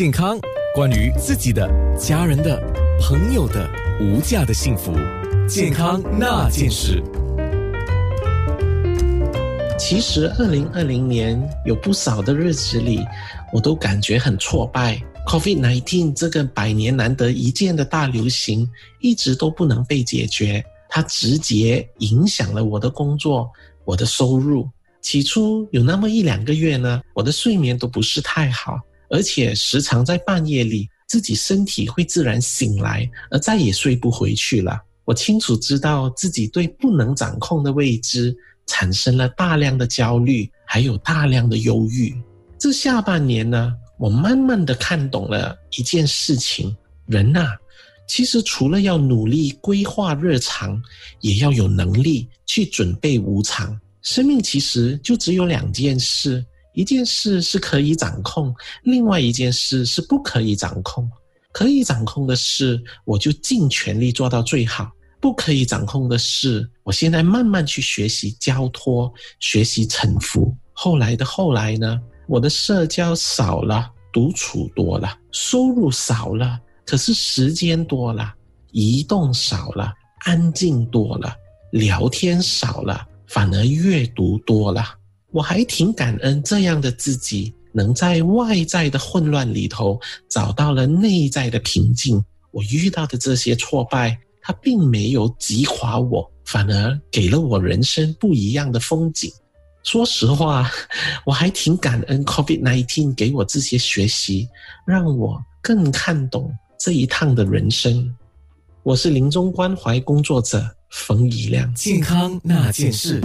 健康，关于自己的、家人的、朋友的无价的幸福，健康那件事。其实，二零二零年有不少的日子里，我都感觉很挫败。COVID-19 这个百年难得一见的大流行，一直都不能被解决，它直接影响了我的工作、我的收入。起初有那么一两个月呢，我的睡眠都不是太好，而且时常在半夜里自己身体会自然醒来，而再也睡不回去了。我清楚知道自己对不能掌控的未知产生了大量的焦虑，还有大量的忧郁。这下半年呢，我慢慢的看懂了一件事情：人呐，其实除了要努力规划日常，也要有能力去准备无常。生命其实就只有两件事，一件事是可以掌控，另外一件事是不可以掌控。可以掌控的事，我就尽全力做到最好；不可以掌控的事，我现在慢慢去学习交托，学习臣服。后来的后来呢，我的社交少了，独处多了，收入少了，可是时间多了，移动少了，安静多了，聊天少了。反而阅读多了，我还挺感恩这样的自己，能在外在的混乱里头找到了内在的平静。我遇到的这些挫败，它并没有击垮我，反而给了我人生不一样的风景。说实话，我还挺感恩 COVID-19 给我这些学习，让我更看懂这一趟的人生。我是临终关怀工作者。冯以亮，健康那件事。